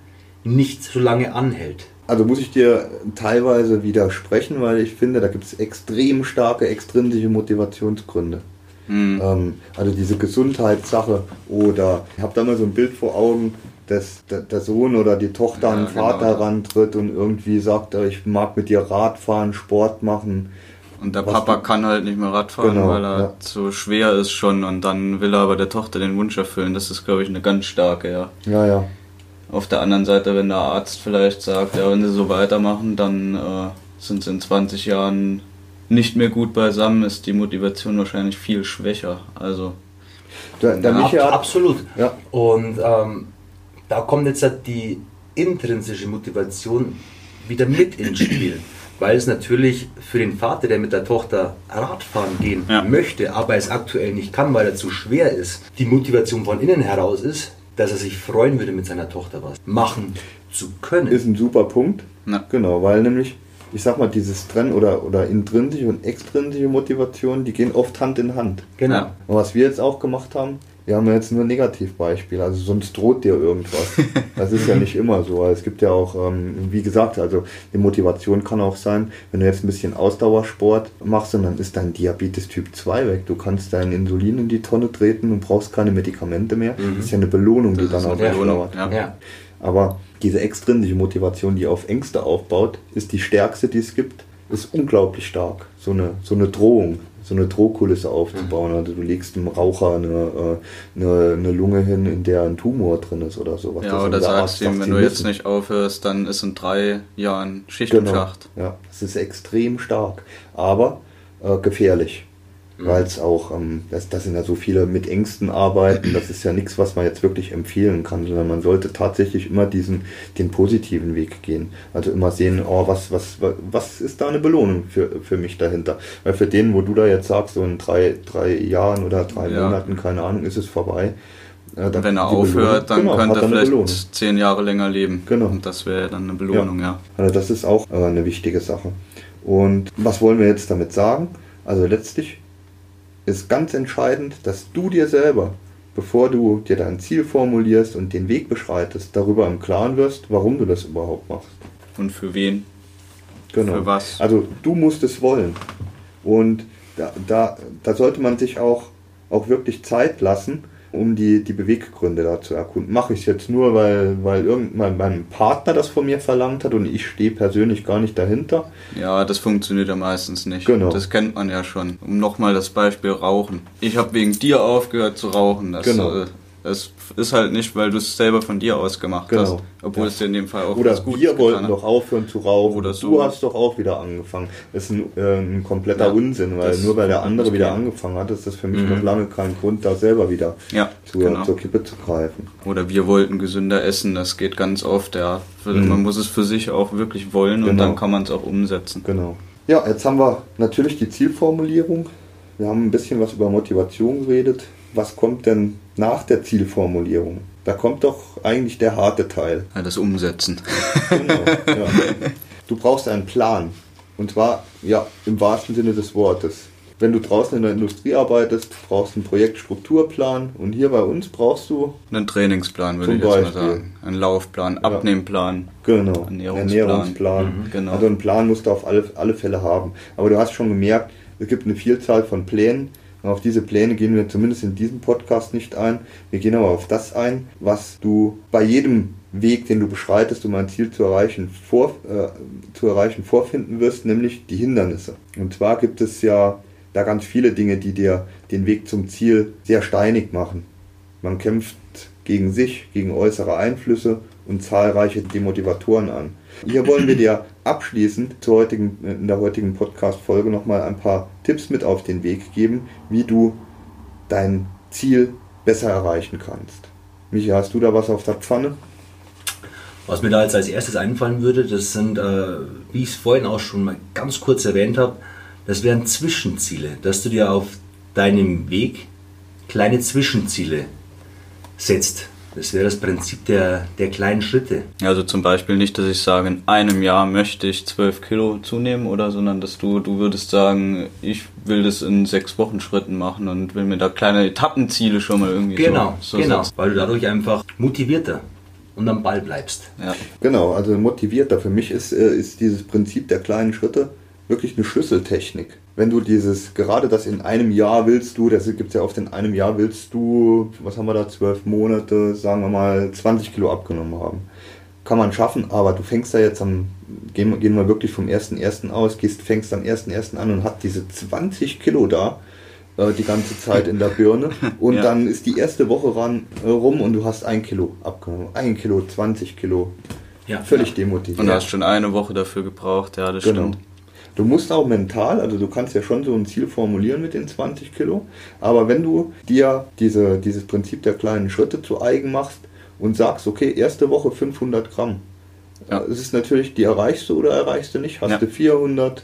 nicht so lange anhält. Also muss ich dir teilweise widersprechen, weil ich finde, da gibt es extrem starke extrinsische Motivationsgründe. Mhm. Ähm, also diese Gesundheitssache oder ich habe da mal so ein Bild vor Augen, dass der Sohn oder die Tochter ja, an den Vater genau. rantritt und irgendwie sagt, ich mag mit dir Radfahren, Sport machen und der Papa kann halt nicht mehr Radfahren, genau, weil er ja. zu schwer ist schon und dann will er aber der Tochter den Wunsch erfüllen. Das ist, glaube ich, eine ganz starke, ja. Ja, ja. Auf der anderen Seite, wenn der Arzt vielleicht sagt, ja, wenn sie so weitermachen, dann äh, sind sie in 20 Jahren nicht mehr gut beisammen, ist die Motivation wahrscheinlich viel schwächer. Also. Der, der ja, ab, absolut. Ja. Und ähm, da kommt jetzt halt die intrinsische Motivation wieder mit ins Spiel weil es natürlich für den Vater, der mit der Tochter Radfahren gehen ja. möchte, aber es aktuell nicht kann, weil er zu schwer ist, die Motivation von innen heraus ist, dass er sich freuen würde, mit seiner Tochter was machen zu können. Ist ein super Punkt. Ja. Genau, weil nämlich, ich sag mal, dieses Trennen oder, oder intrinsische und extrinsische Motivation, die gehen oft Hand in Hand. Genau. Und was wir jetzt auch gemacht haben, wir haben jetzt nur Negativbeispiele, also sonst droht dir irgendwas. (laughs) Das ist ja nicht immer so. Es gibt ja auch, ähm, wie gesagt, also die Motivation kann auch sein, wenn du jetzt ein bisschen Ausdauersport machst und dann ist dein Diabetes Typ 2 weg. Du kannst dein Insulin in die Tonne treten und brauchst keine Medikamente mehr. Mhm. Das ist ja eine Belohnung, die das dann auch. Ja. Ja. Aber diese extrinsische Motivation, die auf Ängste aufbaut, ist die stärkste, die es gibt, ist unglaublich stark. So eine, so eine Drohung so eine Drohkulisse aufzubauen. Also du legst einem Raucher eine, äh, eine, eine Lunge hin, in der ein Tumor drin ist oder sowas. Ja, oder sagst ihm, wenn du jetzt nicht aufhörst, dann ist in drei Jahren Schicht genau. im Schacht. Ja, das ist extrem stark, aber äh, gefährlich weil es auch, ähm, das, das sind ja so viele mit Ängsten arbeiten, das ist ja nichts, was man jetzt wirklich empfehlen kann, sondern man sollte tatsächlich immer diesen, den positiven Weg gehen. Also immer sehen, oh, was, was, was ist da eine Belohnung für, für mich dahinter? Weil für den, wo du da jetzt sagst, so in drei, drei Jahren oder drei ja. Monaten, keine Ahnung, ist es vorbei. Ja, Wenn er aufhört, dann genau, könnte er vielleicht zehn Jahre länger leben. Genau. Und das wäre dann eine Belohnung, ja. ja. Also das ist auch äh, eine wichtige Sache. Und was wollen wir jetzt damit sagen? Also letztlich ist ganz entscheidend, dass du dir selber, bevor du dir dein Ziel formulierst und den Weg beschreitest, darüber im Klaren wirst, warum du das überhaupt machst. Und für wen? Genau. Für was? Also du musst es wollen. Und da, da, da sollte man sich auch, auch wirklich Zeit lassen, um die, die Beweggründe da zu erkunden. Mache ich es jetzt nur, weil, weil irgendwann mein Partner das von mir verlangt hat und ich stehe persönlich gar nicht dahinter? Ja, das funktioniert ja meistens nicht. Genau. Das kennt man ja schon. Um nochmal das Beispiel Rauchen. Ich habe wegen dir aufgehört zu rauchen. Das, genau. Es ist halt nicht, weil du es selber von dir aus gemacht genau. hast, obwohl ja. es dir in dem Fall auch Oder gut wir wollten doch aufhören zu rauchen. Oder so. Du hast doch auch wieder angefangen. Das ist ein, äh, ein kompletter ja, Unsinn, weil nur weil der andere wieder angefangen hat, ist das für mich mhm. noch lange kein Grund, da selber wieder ja, zur, genau. zur Kippe zu greifen. Oder wir wollten gesünder essen, das geht ganz oft, ja. Mhm. Man muss es für sich auch wirklich wollen genau. und dann kann man es auch umsetzen. Genau. Ja, jetzt haben wir natürlich die Zielformulierung. Wir haben ein bisschen was über Motivation geredet. Was kommt denn nach der Zielformulierung? Da kommt doch eigentlich der harte Teil. Ja, das Umsetzen. Genau, ja. Du brauchst einen Plan. Und zwar, ja, im wahrsten Sinne des Wortes. Wenn du draußen in der Industrie arbeitest, brauchst du einen Projektstrukturplan. Und hier bei uns brauchst du Einen Trainingsplan würde ich jetzt mal sagen. Einen Laufplan, Abnehmplan. Genau, Ernährungsplan. Ernährungsplan. Mhm, genau. Also einen Plan musst du auf alle, alle Fälle haben. Aber du hast schon gemerkt, es gibt eine Vielzahl von Plänen. Und auf diese Pläne gehen wir zumindest in diesem Podcast nicht ein. Wir gehen aber auf das ein, was du bei jedem Weg, den du beschreitest, um ein Ziel zu erreichen, vor, äh, zu erreichen, vorfinden wirst, nämlich die Hindernisse. Und zwar gibt es ja da ganz viele Dinge, die dir den Weg zum Ziel sehr steinig machen. Man kämpft gegen sich, gegen äußere Einflüsse und zahlreiche Demotivatoren an. Hier wollen wir dir abschließend zur heutigen, in der heutigen Podcast-Folge nochmal ein paar Tipps mit auf den Weg geben, wie du dein Ziel besser erreichen kannst. Micha, hast du da was auf der Pfanne? Was mir da jetzt als erstes einfallen würde, das sind, äh, wie ich es vorhin auch schon mal ganz kurz erwähnt habe, das wären Zwischenziele, dass du dir auf deinem Weg kleine Zwischenziele setzt. Das wäre das Prinzip der, der kleinen Schritte. Also zum Beispiel nicht, dass ich sage, in einem Jahr möchte ich 12 Kilo zunehmen oder, sondern dass du, du würdest sagen, ich will das in sechs Wochen Schritten machen und will mir da kleine Etappenziele schon mal irgendwie Genau, so, so genau. setzen. Weil du dadurch einfach motivierter und am Ball bleibst. Ja. Genau, also motivierter. Für mich ist, äh, ist dieses Prinzip der kleinen Schritte wirklich eine Schlüsseltechnik. Wenn du dieses, gerade das in einem Jahr willst du, das gibt es ja oft in einem Jahr willst du, was haben wir da, zwölf Monate, sagen wir mal 20 Kilo abgenommen haben. Kann man schaffen, aber du fängst da jetzt am, gehen, wir- gehen wir wirklich vom 1.1. aus, gehst, fängst am 1.1. an und hast diese 20 Kilo da äh, die ganze Zeit in der Birne (laughs) und Ja. dann ist die erste Woche ran, äh, rum und du hast ein Kilo abgenommen. Ein Kilo, 20 Kilo. Ja. Völlig demotiviert. Und du hast schon eine Woche dafür gebraucht, ja, das Genau. stimmt. Du musst auch mental, also du kannst ja schon so ein Ziel formulieren mit den 20 Kilo, aber wenn du dir diese, dieses Prinzip der kleinen Schritte zu eigen machst und sagst, okay, erste Woche 500 Gramm, Ja. es ist natürlich, die erreichst du oder erreichst du nicht, hast Ja. du 400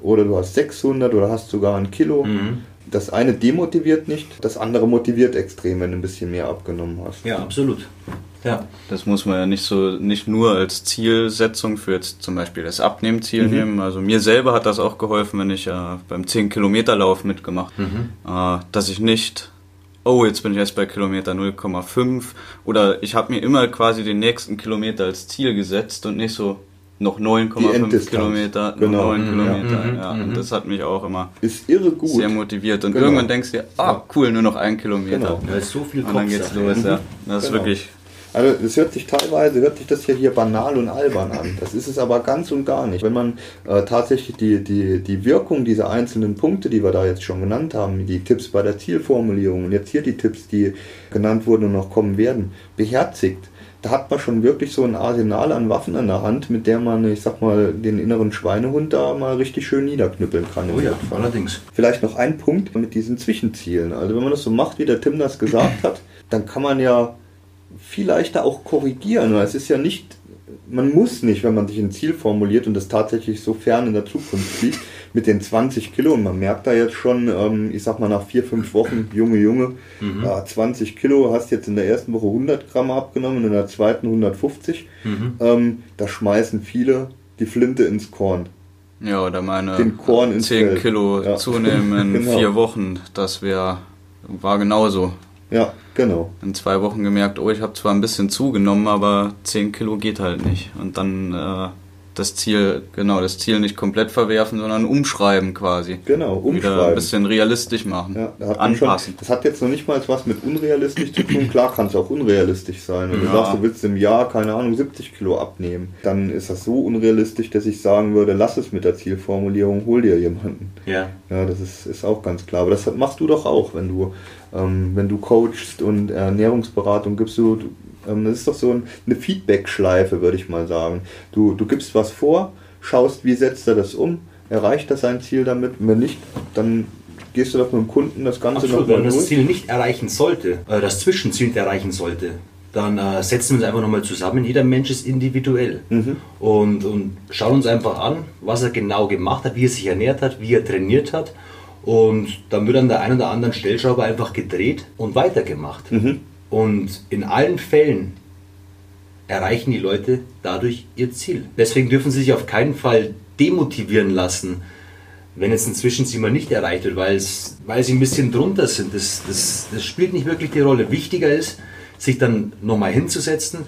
oder du hast 600 oder hast sogar ein Kilo. Mhm. Das eine demotiviert nicht, das andere motiviert extrem, wenn du ein bisschen mehr abgenommen hast. Ja, absolut. Ja. Das muss man ja nicht so, nicht nur als Zielsetzung für jetzt zum Beispiel das Abnehmziel nehmen. Also mir selber hat das auch geholfen, wenn ich ja beim 10 Kilometer Lauf mitgemacht, äh, dass ich nicht, oh, jetzt bin ich erst bei Kilometer 0,5 oder ich habe mir immer quasi den nächsten Kilometer als Ziel gesetzt und nicht so noch Die 9,5 Enddistanz. Kilometer, Genau. noch 9 Mhm. Kilometer. Mhm. Ja, Mhm. und das hat mich auch immer Ist irre gut. sehr motiviert. Und Genau. irgendwann denkst du dir, ah, cool, nur noch ein Kilometer. Genau. Da ist so viel Und dann geht's los, ja. Das ist Genau. wirklich Also es hört sich teilweise, hört sich das ja hier banal und albern an. Das ist es aber ganz und gar nicht. Wenn man äh, tatsächlich die, die, die Wirkung dieser einzelnen Punkte, die wir da jetzt schon genannt haben, die Tipps bei der Zielformulierung und jetzt hier die Tipps, die genannt wurden und noch kommen werden, beherzigt, da hat man schon wirklich so ein Arsenal an Waffen an der Hand, mit der man, ich sag mal, den inneren Schweinehund da mal richtig schön niederknüppeln kann. Oh ja, allerdings. Vielleicht noch ein Punkt mit diesen Zwischenzielen. Also wenn man das so macht, wie der Tim das gesagt hat, dann kann man ja viel leichter auch korrigieren. Es ist ja nicht, man muss nicht, wenn man sich ein Ziel formuliert und das tatsächlich so fern in der Zukunft liegt, mit den 20 Kilo und man merkt da jetzt schon, ähm, ich sag mal nach vier, fünf Wochen, Junge, Junge, ja, 20 Kilo, hast jetzt in der ersten Woche 100 Gramm abgenommen und in der zweiten 150. Ähm, da schmeißen viele die Flinte ins Korn. Ja, oder meine Den Korn ins 10 Feld. Kilo Ja. zunehmen in (laughs) Genau. vier Wochen. Das wär, war genauso. Ja, genau. In zwei Wochen gemerkt, oh, ich habe zwar ein bisschen zugenommen, aber 10 Kilo geht halt nicht. Und dann äh, das Ziel, genau, das Ziel nicht komplett verwerfen, sondern umschreiben quasi. Genau, Wieder ein umschreiben. bisschen realistisch machen. Ja, da hat man schon, anpassen. das hat jetzt noch nicht mal was mit unrealistisch zu tun. Klar kann es auch unrealistisch sein. Wenn du Ja. sagst, du willst im Jahr, keine Ahnung, 70 Kilo abnehmen, dann ist das so unrealistisch, dass ich sagen würde, lass es mit der Zielformulierung, hol dir jemanden. Ja. Ja, das ist, ist auch ganz klar. Aber das machst du doch auch, wenn du, ähm, wenn du coachst und Ernährungsberatung gibst. Du, du, ähm, das ist doch so ein, eine Feedback-Schleife, würde ich mal sagen. Du, du gibst was vor, schaust, wie setzt er das um, erreicht er sein Ziel damit. Wenn nicht, dann gehst du doch mit dem Kunden das Ganze Absolut, noch wenn das. Ziel nicht erreichen sollte, äh, das Zwischenziel nicht erreichen sollte, dann äh, setzen wir uns einfach nochmal zusammen. Jeder Mensch ist individuell. Und, und schauen uns einfach an, was er genau gemacht hat, wie er sich ernährt hat, wie er trainiert hat. Und dann wird an der einen oder anderen Stellschraube einfach gedreht und weitergemacht. Und in allen Fällen erreichen die Leute dadurch ihr Ziel. Deswegen dürfen sie sich auf keinen Fall demotivieren lassen, wenn jetzt ein Zwischenziel mal nicht erreicht wird, weil, es, weil sie ein bisschen drunter sind. Das, das, das spielt nicht wirklich die Rolle. Wichtiger ist, sich dann nochmal hinzusetzen,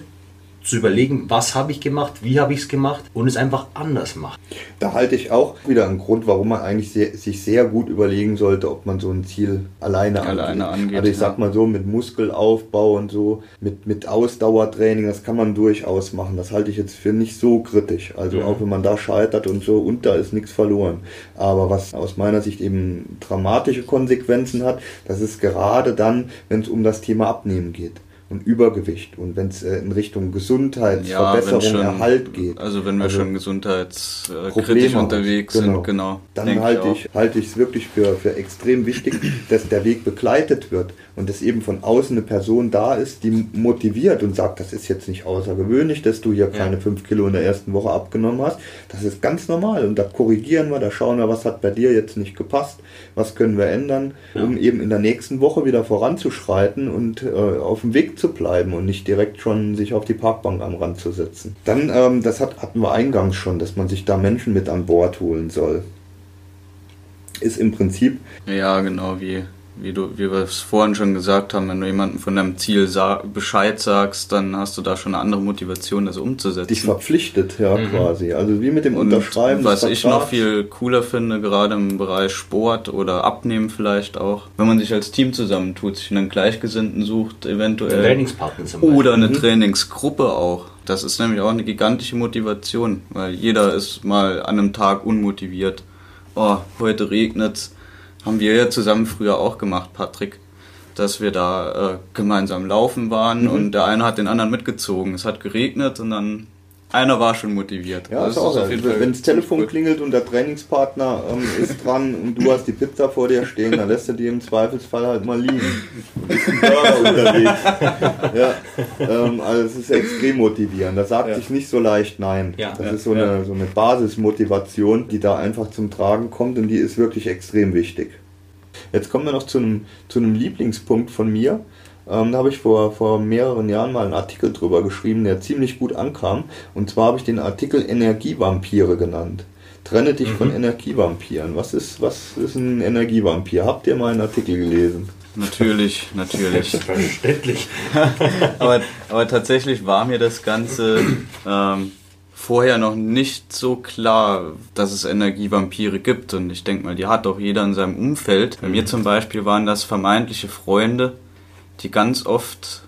zu überlegen, was habe ich gemacht, wie habe ich es gemacht und es einfach anders machen. Da halte ich auch wieder einen Grund, warum man eigentlich sehr, sich sehr gut überlegen sollte, ob man so ein Ziel alleine, Alleine angeht, Also ich ja. sag mal so, mit Muskelaufbau und so, mit, mit Ausdauertraining, das kann man durchaus machen. Das halte ich jetzt für nicht so kritisch. Also auch wenn man da scheitert und so, und da ist nichts verloren. Aber was aus meiner Sicht eben dramatische Konsequenzen hat, das ist gerade dann, wenn es um das Thema Abnehmen geht. Und Übergewicht und wenn es äh, in Richtung Gesundheitsverbesserung, Erhalt geht. Also wenn wir Also schon gesundheitskritisch Probleme unterwegs hat. sind, genau. Dann denke halte auch. ich halte ich es wirklich für, für extrem wichtig, dass der Weg begleitet wird und dass eben von außen eine Person da ist, die motiviert und sagt, das ist jetzt nicht außergewöhnlich, dass du hier keine fünf Kilo in der ersten Woche abgenommen hast. Das ist ganz normal und da korrigieren wir, da schauen wir, was hat bei dir jetzt nicht gepasst, was können wir ändern, um eben in der nächsten Woche wieder voranzuschreiten und äh, auf dem Weg zu bleiben und nicht direkt schon sich auf die Parkbank am Rand zu setzen. Dann, ähm, das hat, hatten wir eingangs schon, dass man sich da Menschen mit an Bord holen soll. Ist im Prinzip Ja, genau, wie, wie, du, wie wir es vorhin schon gesagt haben, wenn du jemandem von deinem Ziel sa Bescheid sagst, dann hast du da schon eine andere Motivation, das umzusetzen. dich verpflichtet, ja, quasi. Also wie mit dem Und Unterschreiben. was ich noch viel cooler finde, gerade im Bereich Sport oder Abnehmen vielleicht auch, wenn man sich als Team zusammentut, sich einen Gleichgesinnten sucht, eventuell. Trainingspartner zum Beispiel. Oder eine Trainingsgruppe auch. Das ist nämlich auch eine gigantische Motivation, weil jeder ist mal an einem Tag unmotiviert. Oh, heute regnet's. Haben wir ja zusammen früher auch gemacht, Patrick, dass wir da äh, gemeinsam laufen waren und der eine hat den anderen mitgezogen. Es hat geregnet und dann einer war schon motiviert. Ja, Das ist auch auf jeden Fall Wenn das Telefon gut. klingelt und der Trainingspartner ähm, ist dran und du hast die Pizza vor dir stehen, dann lässt du die im Zweifelsfall halt mal liegen. Du bist ein Burger (laughs) unterwegs. Ja, ähm, also es ist extrem motivierend. Da sagt sich nicht so leicht nein. Ja. das Ja. ist so eine, so eine Basismotivation, die da einfach zum Tragen kommt und die ist wirklich extrem wichtig. Jetzt kommen wir noch zu einem, zu einem Lieblingspunkt von mir. Ähm, da habe ich vor, vor mehreren Jahren mal einen Artikel drüber geschrieben, der ziemlich gut ankam. Und zwar habe ich den Artikel Energievampire genannt. Trenne dich von Energievampiren. Was ist, was ist ein Energievampir? Habt ihr meinen Artikel gelesen? Natürlich, natürlich. Selbstverständlich. (laughs) aber, aber tatsächlich war mir das Ganze ähm, vorher noch nicht so klar, dass es Energievampire gibt. Und ich denke mal, die hat auch jeder in seinem Umfeld. Bei mir zum Beispiel waren das vermeintliche Freunde, die ganz oft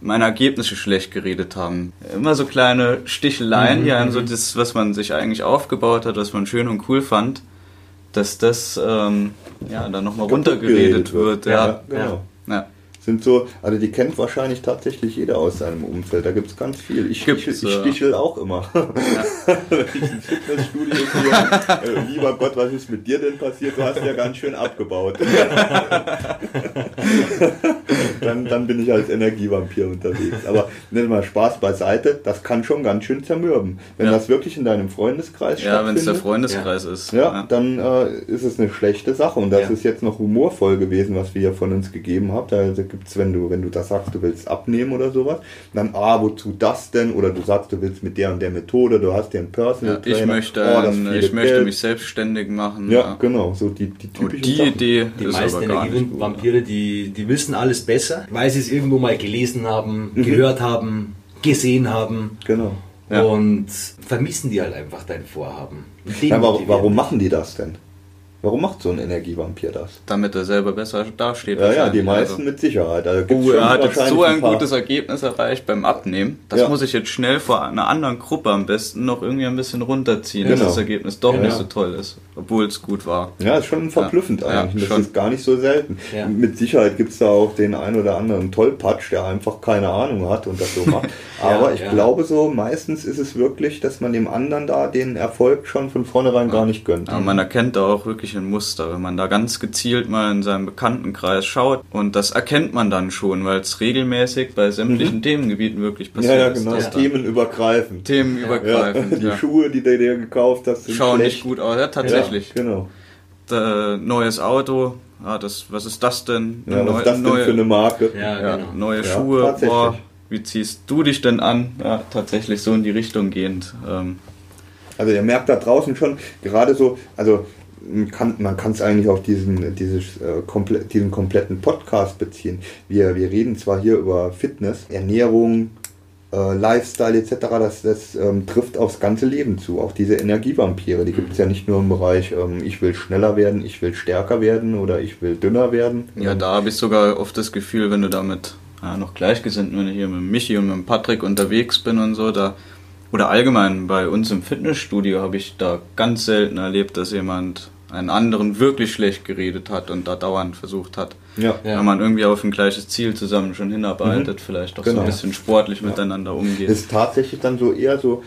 meine Ergebnisse schlecht geredet haben. Immer so kleine Sticheleien, die einem so das, was man sich eigentlich aufgebaut hat, was man schön und cool fand, dass das ähm, ja dann nochmal runtergeredet wird. Ja, genau. ja. Sind so, also die kennt wahrscheinlich tatsächlich jeder aus seinem Umfeld. Da gibt es ganz viel. Ich stichel, ich ja. stichel auch immer. (laughs) Wenn ich ins Fitnessstudio gehe, äh, lieber Gott, was ist mit dir denn passiert? Du hast ja ganz schön abgebaut. (laughs) dann, dann bin ich als Energievampir unterwegs. Aber nimm mal Spaß beiseite, das kann schon ganz schön zermürben. Wenn Ja. das wirklich in deinem Freundeskreis Ja, wenn es der stattfindet, Freundeskreis ist. ja, dann äh, ist es eine schlechte Sache. Und das Ja. ist jetzt noch humorvoll gewesen, was wir hier von uns gegeben habt. Also gibt's, wenn du, wenn du das sagst, du willst abnehmen oder sowas, dann, ah, wozu das denn? Oder du sagst, du willst mit der und der Methode, du hast dir einen Personal Ja, ich Trainer. möchte, oh, das ähm, viele ich möchte Geld. mich selbstständig machen. Ja, genau, so die, die Und typischen die Sachen. Idee Die ist meisten aber gar nicht gut. Energievampire, die, die wissen alles besser, weil sie es irgendwo mal gelesen haben, gehört haben, gesehen haben Genau. Ja. und vermissen die halt einfach dein Vorhaben. Ja, warum, warum machen die das denn? Warum macht so ein Energievampir das? Damit er selber besser dasteht. Ja, ja, die wahrscheinlich. meisten Also, mit Sicherheit. Also gibt's Oh, schon er hat jetzt so ein paar- gutes Ergebnis erreicht beim Abnehmen. Das Ja. muss ich jetzt schnell vor einer anderen Gruppe am besten noch irgendwie ein bisschen runterziehen, Genau. dass das Ergebnis doch Ja. nicht so toll ist, obwohl es gut war. Ja, ist schon verblüffend Ja, eigentlich. ja, das schon. ist gar nicht so selten. Ja. Mit Sicherheit gibt es da auch den ein oder anderen Tollpatsch, der einfach keine Ahnung hat und das so macht. (laughs) Aber ich ja. glaube so, meistens ist es wirklich, dass man dem anderen da den Erfolg schon von vornherein gar nicht gönnt. Aber man erkennt da auch wirklich wirklich ein Muster, wenn man da ganz gezielt mal in seinem Bekanntenkreis schaut. Und das erkennt man dann schon, weil es regelmäßig bei sämtlichen mhm. Themengebieten wirklich passiert ja, ja, genau. ist. Themenübergreifend. Themenübergreifend. Ja, die ja. Schuhe, die du dir gekauft hast, sind schauen schlecht. nicht gut aus. Ja, tatsächlich. Ja, genau. Da, neues Auto. Ah, das, was ist das denn? Ja, was ist das denn für eine Marke? Ja, genau. Neue Schuhe. Boah, wie ziehst du dich denn an? Ja, tatsächlich so in die Richtung gehend. Ähm, also ihr merkt da draußen schon, gerade so, also man kann es eigentlich auf diesen, dieses, äh, komple diesen kompletten Podcast beziehen. Wir, wir reden zwar hier über Fitness, Ernährung, äh, Lifestyle etc., das, das ähm, trifft aufs ganze Leben zu. Auch diese Energievampire, die gibt es ja nicht nur im Bereich, ähm, ich will schneller werden, ich will stärker werden oder ich will dünner werden. Ja, da habe ich sogar oft das Gefühl, wenn du damit ja, noch gleichgesinnt, wenn ich hier mit Michi und mit Patrick unterwegs bin und so, da oder allgemein bei uns im Fitnessstudio habe ich da ganz selten erlebt, dass jemand einen anderen wirklich schlecht geredet hat und da dauernd versucht hat, ja. wenn man irgendwie auf ein gleiches Ziel zusammen schon hinarbeitet, mhm. vielleicht auch genau. so ein bisschen sportlich ja. miteinander umgeht. Es ist tatsächlich dann so eher so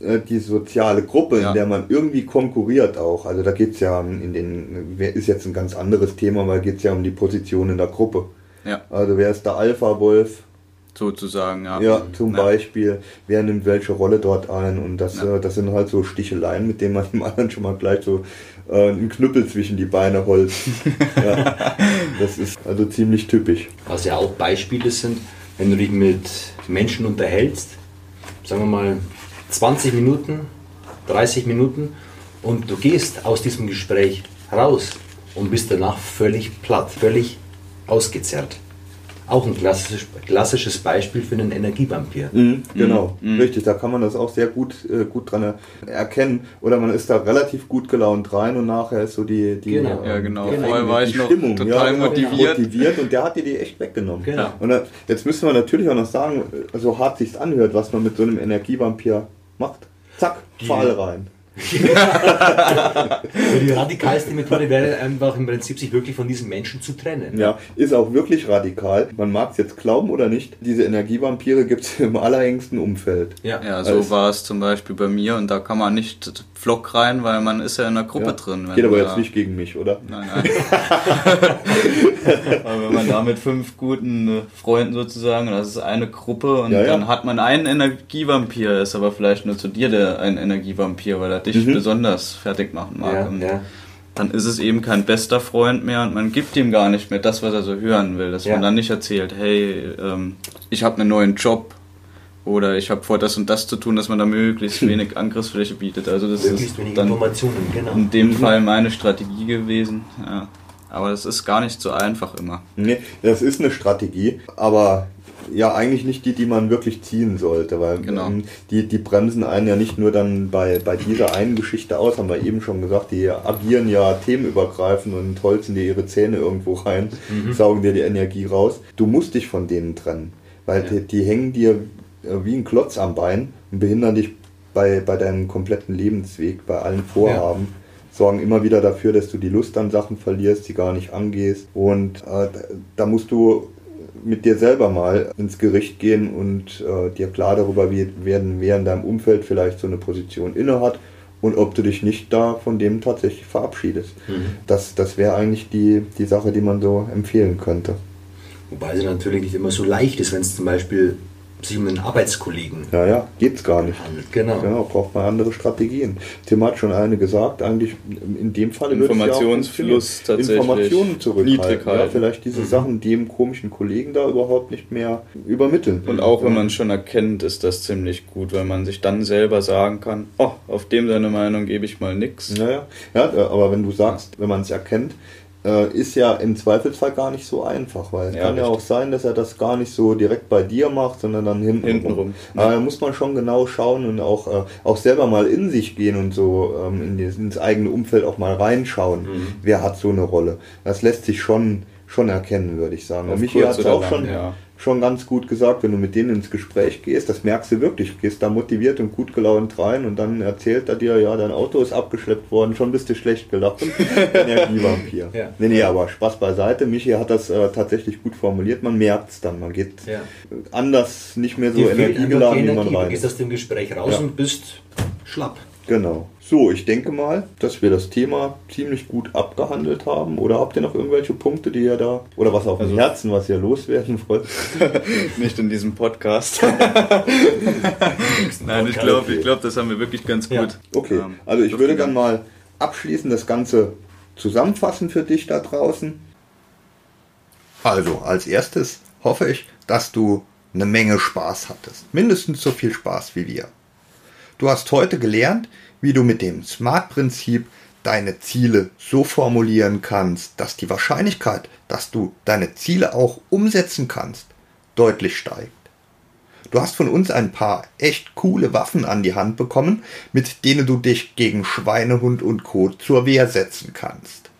äh, die soziale Gruppe, ja. in der man irgendwie konkurriert auch. Also da geht es ja in den, ist jetzt ein ganz anderes Thema, weil geht es ja um die Position in der Gruppe. Ja. Also wer ist der Alpha-Wolf? sozusagen, ja. Ja, zum ja. Beispiel, wer nimmt welche Rolle dort ein und das, ja. äh, das sind halt so Sticheleien, mit denen man (laughs) dem anderen schon mal gleich so äh, einen Knüppel zwischen die Beine holt. (laughs) ja, das ist also ziemlich typisch. Was ja auch Beispiele sind, wenn du dich mit Menschen unterhältst, sagen wir mal 20 Minuten, 30 Minuten und du gehst aus diesem Gespräch raus und bist danach völlig platt, völlig ausgezerrt auch ein klassisches, klassisches Beispiel für einen Energievampir. Mhm, genau, mhm. richtig. Da kann man das auch sehr gut, äh, gut dran erkennen. Oder man ist da relativ gut gelaunt rein und nachher ist so die, die, genau. ja, genau. Die, Vorher war ich noch Stimmung. total ja, motiviert. motiviert. Und der hat dir die echt weggenommen. Genau. Und da, jetzt müssen wir natürlich auch noch sagen, so hart sich's anhört, was man mit so einem Energievampir macht. Zack, Pfahl rein die radikalste Methode wäre einfach im Prinzip, sich wirklich von diesen Menschen zu trennen. Ja, ist auch wirklich radikal. Man mag es jetzt glauben oder nicht, diese Energievampire gibt es (laughs) im allerengsten Umfeld. Ja, ja so also, war es zum Beispiel bei mir und da kann man nicht Flock rein, weil man ist ja in einer Gruppe ja, drin. Geht aber jetzt nicht gegen mich, oder? Nein, (laughs) nein. (laughs) aber wenn man da mit fünf guten Freunden sozusagen, das ist eine Gruppe und ja, dann hat man einen Energievampir, ist aber vielleicht nur zu dir der ein Energievampir, weil er dich mhm. besonders fertig machen mag. Ja, ja. Dann ist es eben kein bester Freund mehr und man gibt ihm gar nicht mehr das, was er so hören will. Dass ja. man dann nicht erzählt, hey, ähm, ich habe einen neuen Job oder ich habe vor, das und das zu tun, dass man da möglichst (laughs) wenig Angriffsfläche bietet. Also das möglichst ist dann genau. in dem mhm. Fall meine Strategie gewesen. Aber das ist gar nicht so einfach immer. Nee, das ist eine Strategie, aber ja eigentlich nicht die, die man wirklich ziehen sollte, weil genau. Ähm, die, die bremsen einen ja nicht nur dann bei, bei dieser einen Geschichte aus, haben wir eben schon gesagt, die agieren ja themenübergreifend und holzen dir ihre Zähne irgendwo rein, mhm. saugen dir die Energie raus. Du musst dich von denen trennen, weil ja. die, die hängen dir äh, wie ein Klotz am Bein und behindern dich bei, bei deinem kompletten Lebensweg, bei allen Vorhaben. Ja sorgen immer wieder dafür, dass du die Lust an Sachen verlierst, die gar nicht angehst. Und äh, da musst du mit dir selber mal ins Gericht gehen und äh, dir klar darüber werden, wer in deinem Umfeld vielleicht so eine Position inne hat und ob du dich nicht da von dem tatsächlich verabschiedest. Mhm. Das, das wäre eigentlich die, die Sache, die man so empfehlen könnte. Wobei es natürlich nicht immer so leicht ist, wenn es zum Beispiel sich um einen Arbeitskollegen. Ja, ja, geht's gar nicht. Handelt. Genau. Genau, braucht man andere Strategien. Tim hat schon eine gesagt, eigentlich in dem Fall Informationsfluss ja tatsächlich. Informationen zurückhalten. Ja, vielleicht diese mhm. Sachen dem komischen Kollegen da überhaupt nicht mehr übermitteln. Und auch wenn man es schon erkennt, ist das ziemlich gut, weil man sich dann selber sagen kann, oh, auf dem seine Meinung gebe ich mal nichts. Naja, ja, aber wenn du sagst, wenn man es erkennt, äh, ist ja im Zweifelsfall gar nicht so einfach, weil es ja, kann richtig. ja auch sein, dass er das gar nicht so direkt bei dir macht, sondern dann hinten, hinten rum. Ja. Aber da muss man schon genau schauen und auch, äh, auch selber mal in sich gehen und so ähm, in das, ins eigene Umfeld auch mal reinschauen. Mhm. Wer hat so eine Rolle? Das lässt sich schon, schon erkennen, würde ich sagen. Auf Michi hat es auch lang, schon, ja schon ganz gut gesagt, wenn du mit denen ins Gespräch gehst, das merkst du wirklich, du gehst da motiviert und gut gelaunt rein und dann erzählt er dir, ja, dein Auto ist abgeschleppt worden, schon bist du schlecht gelaufen. (laughs) Energievampir. ja. Nee, nee, aber Spaß beiseite. Michi hat das äh, tatsächlich gut formuliert, man merkt es dann, man geht ja. anders, nicht mehr so energiegeladen, wie man rein. Du gehst aus dem Gespräch raus ja. und bist schlapp. Genau. So, ich denke mal, dass wir das Thema ziemlich gut abgehandelt haben. Oder habt ihr noch irgendwelche Punkte, die ihr da, oder was auf dem Also- Herzen, was ihr loswerden wollt? (laughs) Nicht in diesem Podcast. (laughs) Nein, ich glaube, ich glaube, das haben wir wirklich ganz Ja. gut. Okay, ähm, also ich würde dann mal abschließend das Ganze zusammenfassen für dich da draußen. Also, als erstes hoffe ich, dass du eine Menge Spaß hattest. Mindestens so viel Spaß wie wir. Du hast heute gelernt, wie du mit dem SMART-Prinzip deine Ziele so formulieren kannst, dass die Wahrscheinlichkeit, dass du deine Ziele auch umsetzen kannst, deutlich steigt. Du hast von uns ein paar echt coole Waffen an die Hand bekommen, mit denen du dich gegen Schweinehund und Co. zur Wehr setzen kannst.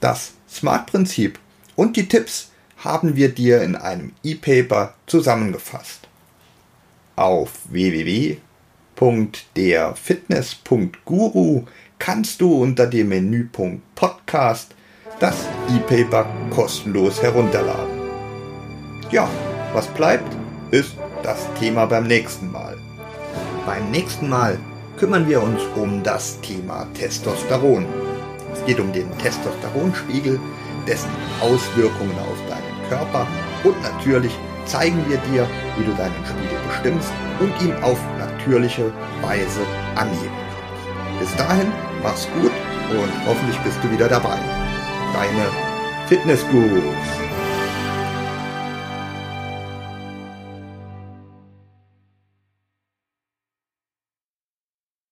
Das Smart-Prinzip und die Tipps haben wir dir in einem E-Paper zusammengefasst. Auf www.derfitness.guru kannst du unter dem Menüpunkt Podcast das E-Paper kostenlos herunterladen. Ja, was bleibt, ist das Thema beim nächsten Mal. Beim nächsten Mal kümmern wir uns um das Thema Testosteron. Es geht um den Testosteronspiegel, dessen Auswirkungen auf deinen Körper und natürlich zeigen wir dir, wie du deinen Spiegel bestimmst und ihn auf natürliche Weise kannst. Bis dahin, mach's gut und hoffentlich bist du wieder dabei. Deine Fitnessgurus.